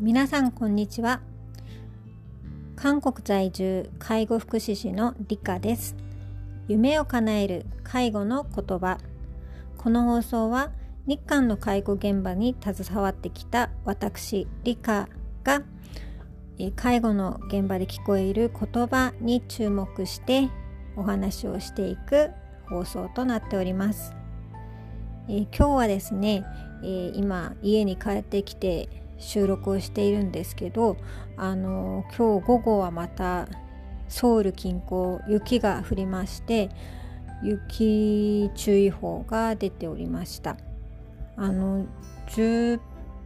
皆さんこんにちは。韓国在住介護福祉士の理香です。夢を叶える介護の言葉。この放送は日韓の介護現場に携わってきた私理香が介護の現場で聞こえる言葉に注目してお話をしていく放送となっております。えー、今日はですね、えー、今家に帰ってきて収録をしているんですけどあの今日午後はまたソウル近郊雪が降りまして雪注意報が出ておりました。あの10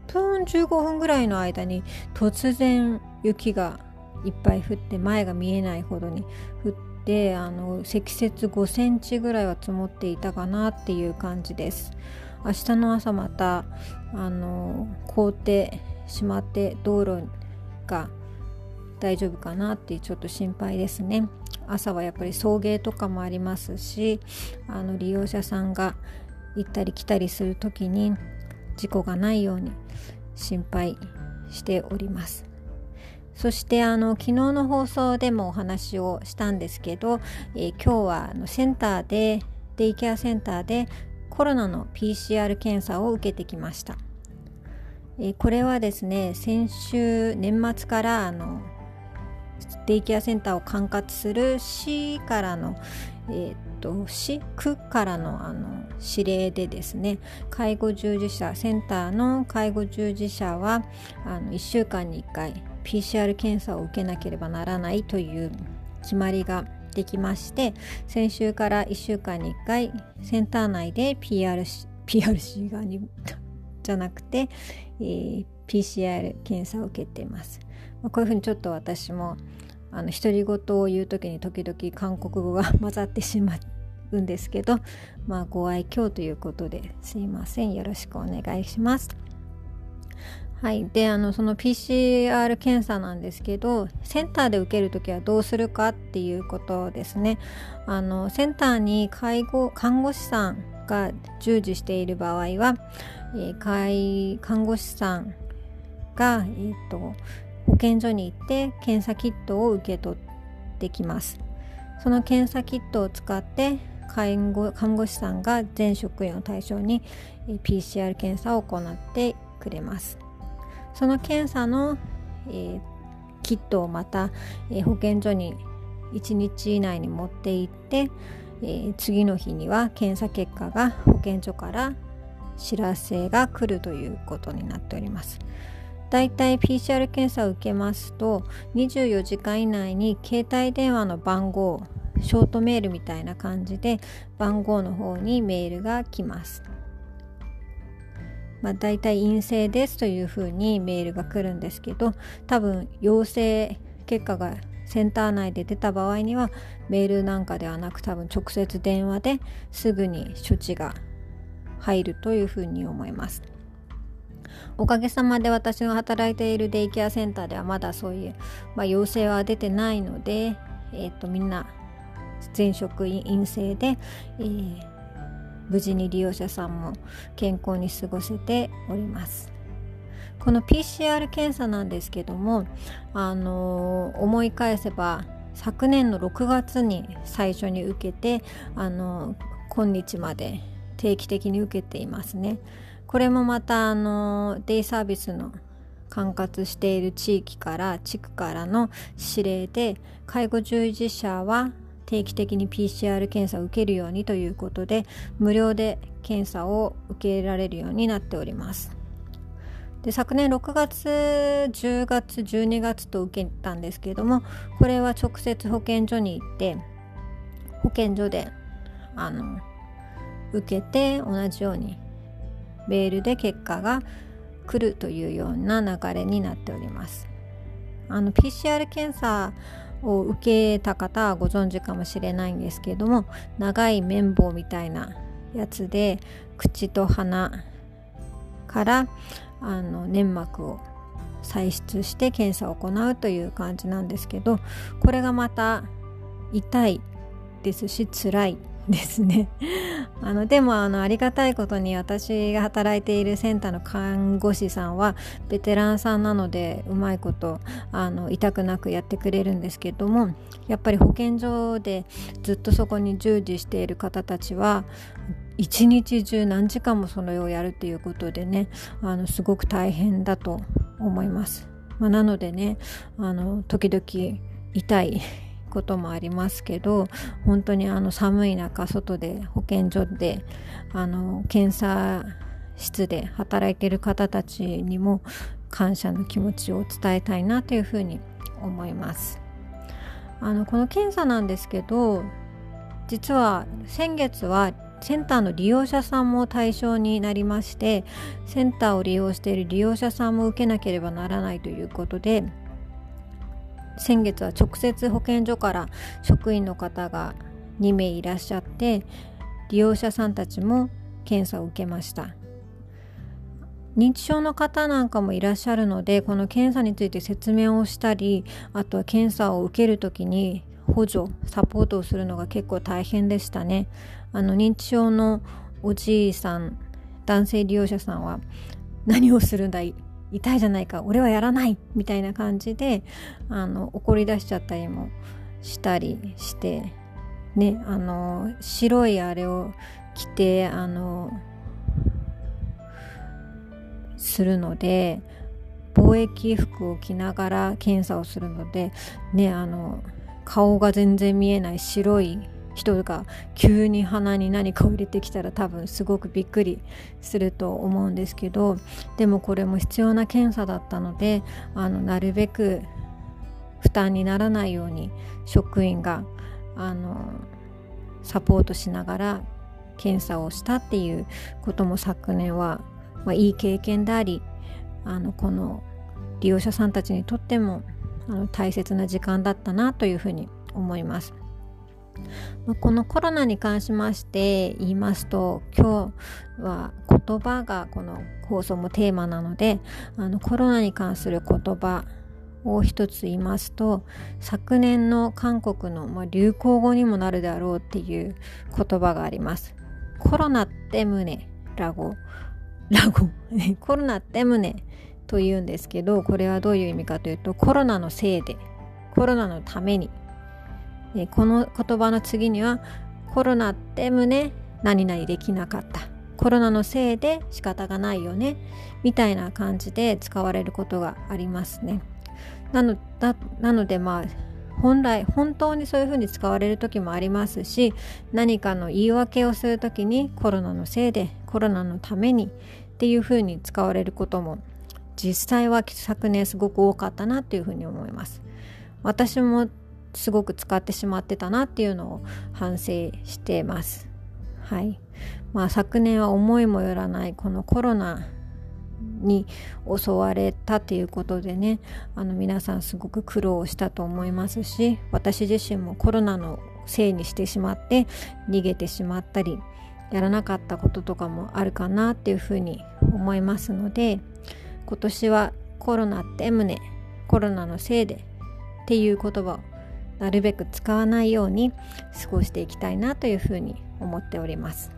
分15分ぐらいの間に突然雪がいっぱい降って前が見えないほどに降ってあの積雪5センチぐらいは積もっていたかなっていう感じです。明日の朝またあの凍ってしまって道路が大丈夫かなってちょっと心配ですね。朝はやっぱり送迎とかもありますしあの利用者さんが行ったり来たりする時に事故がないように心配しております。そしてあの昨日の放送でもお話をしたんですけど、えー、今日はあのセンターでデイケアセンターでコロナの PCR 検査を受けてきました、えー、これはですね先週年末からあのデイケアセンターを管轄する市からの、えーと、市区からのあの指令でですね介護従事者センターの介護従事者はあの1週間に1回 PCR 検査を受けなければならないという決まりができまして先週から1週間に1回センター内で PRC, PRC がに じゃなくて、えー、PCR 検査を受けています。まあ、こういうふうにちょっと私もあの独り言を言う時に時々韓国語が 混ざってしまうんですけど、まあ、ご愛嬌ということですいませんよろしくお願いします。はい、であのその PCR 検査なんですけどセンターで受ける時はどうするかっていうことですね。あのセンターに介護看護師さんが従事している場合は、えー、看護師さんが、えーと保健所に行って検査キットを受け取ってきます。その検査キットを使って看護看護師さんが全職員を対象に PCR 検査を行ってくれます。その検査の、えー、キットをまた、えー、保健所に1日以内に持って行って、えー、次の日には検査結果が保健所から知らせが来るということになっております。だいたい PCR 検査を受けますと24時間以内に携帯電話の番号ショートメールみたいな感じで番号の方にメールが来ます。まあ、大体陰性ですというふうにメールが来るんですけど多分陽性結果がセンター内で出た場合にはメールなんかではなく多分直接電話ですぐに処置が入るというふうに思います。おかげさまで私が働いているデイケアセンターではまだそういう、まあ、陽性は出てないので、えーと、みんな全職員陰性で、えー、無事に利用者さんも健康に過ごせております。この PCR 検査なんですけども、あの、思い返せば昨年の6月に最初に受けて、あの、今日まで定期的に受けていますね。これもまたあのデイサービスの管轄している地域から地区からの指令で介護従事者は定期的に PCR 検査を受けるようにということで無料で検査を受けられるようになっておりますで昨年6月10月12月と受けたんですけれどもこれは直接保健所に行って保健所であの受けて同じようにメールで結果が来るというような流れになっております。あの PCR 検査を受けた方はご存知かもしれないんですけれども長い綿棒みたいなやつで口と鼻からあの粘膜を採出して検査を行うという感じなんですけどこれがまた痛いですし辛いですね あのでもあのありがたいことに私が働いているセンターの看護師さんはベテランさんなのでうまいことあの痛くなくやってくれるんですけどもやっぱり保健所でずっとそこに従事している方たちは一日中何時間もそれをやるっていうことでねあのすごく大変だと思います。まあ、なのでねあの時々痛いこともありますけど本当にあの寒い中外で保健所であの検査室で働いている方たちにも感謝の気持ちを伝えたいなというふうに思います。あのこの検査なんですけど実は先月はセンターの利用者さんも対象になりましてセンターを利用している利用者さんも受けなければならないということで先月は直接保健所から職員の方が2名いらっしゃって利用者さんたちも検査を受けました。認知症の方なんかもいらっしゃるのでこの検査について説明をしたりあとは検査を受ける時に補助サポートをするのが結構大変でしたね。あの認知症のおじいさん男性利用者さんは何をするんだい？痛いじゃないか俺はやらないみたいな感じであの怒り出しちゃったりもしたりしてねあの白いあれを着てあのするので貿易服を着ながら検査をするのでねあの顔が全然見えない白い人が急に鼻に何かを入れてきたら多分すごくびっくりすると思うんですけどでもこれも必要な検査だったのであのなるべく負担にならないように職員があのサポートしながら検査をしたっていうことも昨年は、まあ、いい経験でありあのこの利用者さんたちにとってもあの大切な時間だったなというふうに思います。このコロナに関しまして言いますと今日は言葉がこの放送もテーマなのであのコロナに関する言葉を一つ言いますと昨年の韓国の、ま流行語にもなるであろうっていう言葉があります。コロナって胸ラゴラゴコロナって胸というんですけどこれはどういう意味かというとコロナのせいでコロナのためにえこの言葉の次にはコロナって胸何々できなかった。コロナのせいで仕方がないよねみたいな感じで使われることがありますね。なのだなのでまあ本来本当にそういうふうに使われる時もありますし何かの言い訳をする時にコロナのせいでコロナのためにっていうふうに使われることも実際は昨年すごく多かったなっていうふうに思います。私もすごく使ってしまってたなっていうのを反省してます。はい。まあ昨年は思いもよらないこのコロナに襲われたっていうことでねあの皆さんすごく苦労したと思いますし私自身もコロナのせいにしてしまって逃げてしまったりやらなかったこととかもあるかなっていうふうに思いますので今年はコロナって胸コロナのせいでっていう言葉をなるべく使わないように過ごしていきたいなというふうに思っております。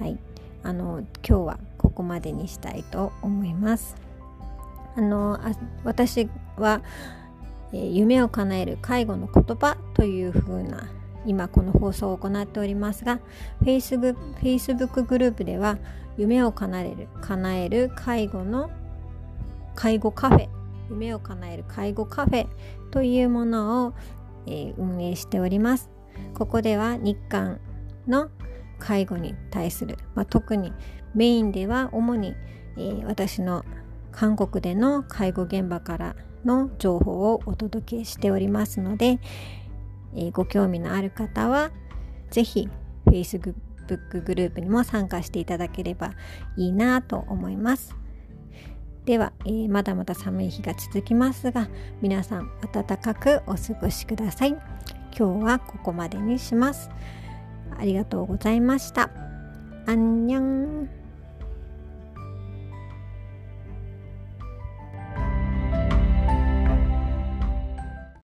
はい、あの今日はここまでにしたいと思います。あのあ私は、えー、夢を叶える介護の言葉というふうな今この放送を行っておりますが Facebook, Facebook グループでは夢を叶える叶える介護の介護カフェ夢を叶える介護カフェというものを、え、運営しております。ここでは日韓の介護に対する、まあ、特にメインでは主に、え、私の韓国での介護現場からの情報をお届けしておりますので、え、ご興味のある方は是非 Facebook グループにも参加していただければいいなと思います。では、えー、まだまだ寒い日が続きますが皆さん暖かくお過ごしください。今日はここまでにします。ありがとうございました。アンニョン。